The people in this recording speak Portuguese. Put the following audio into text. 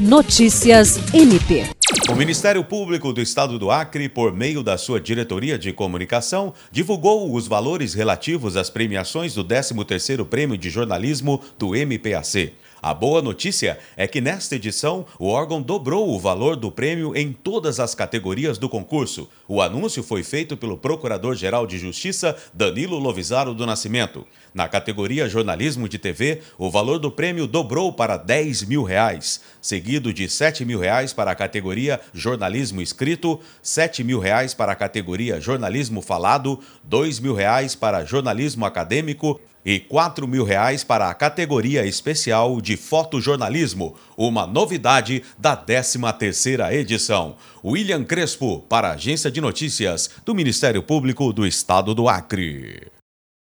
Notícias MP. O Ministério Público do Estado do Acre, por meio da sua Diretoria de Comunicação, divulgou os valores relativos às premiações do 13º Prêmio de Jornalismo do MPAC. A boa notícia é que nesta edição o órgão dobrou o valor do prêmio em todas as categorias do concurso. O anúncio foi feito pelo Procurador-Geral de Justiça Danilo Lovisaro do Nascimento. Na categoria Jornalismo de TV, o valor do prêmio dobrou para 10 mil reais, seguido de 7 mil reais para a Jornalismo Escrito, 7 mil reais para a categoria Jornalismo Falado, 2 mil reais para Jornalismo Acadêmico e 4 mil reais para a categoria especial de fotojornalismo, uma novidade da 13ª edição. William Crespo, para a Agência de Notícias do Ministério Público do Estado do Acre.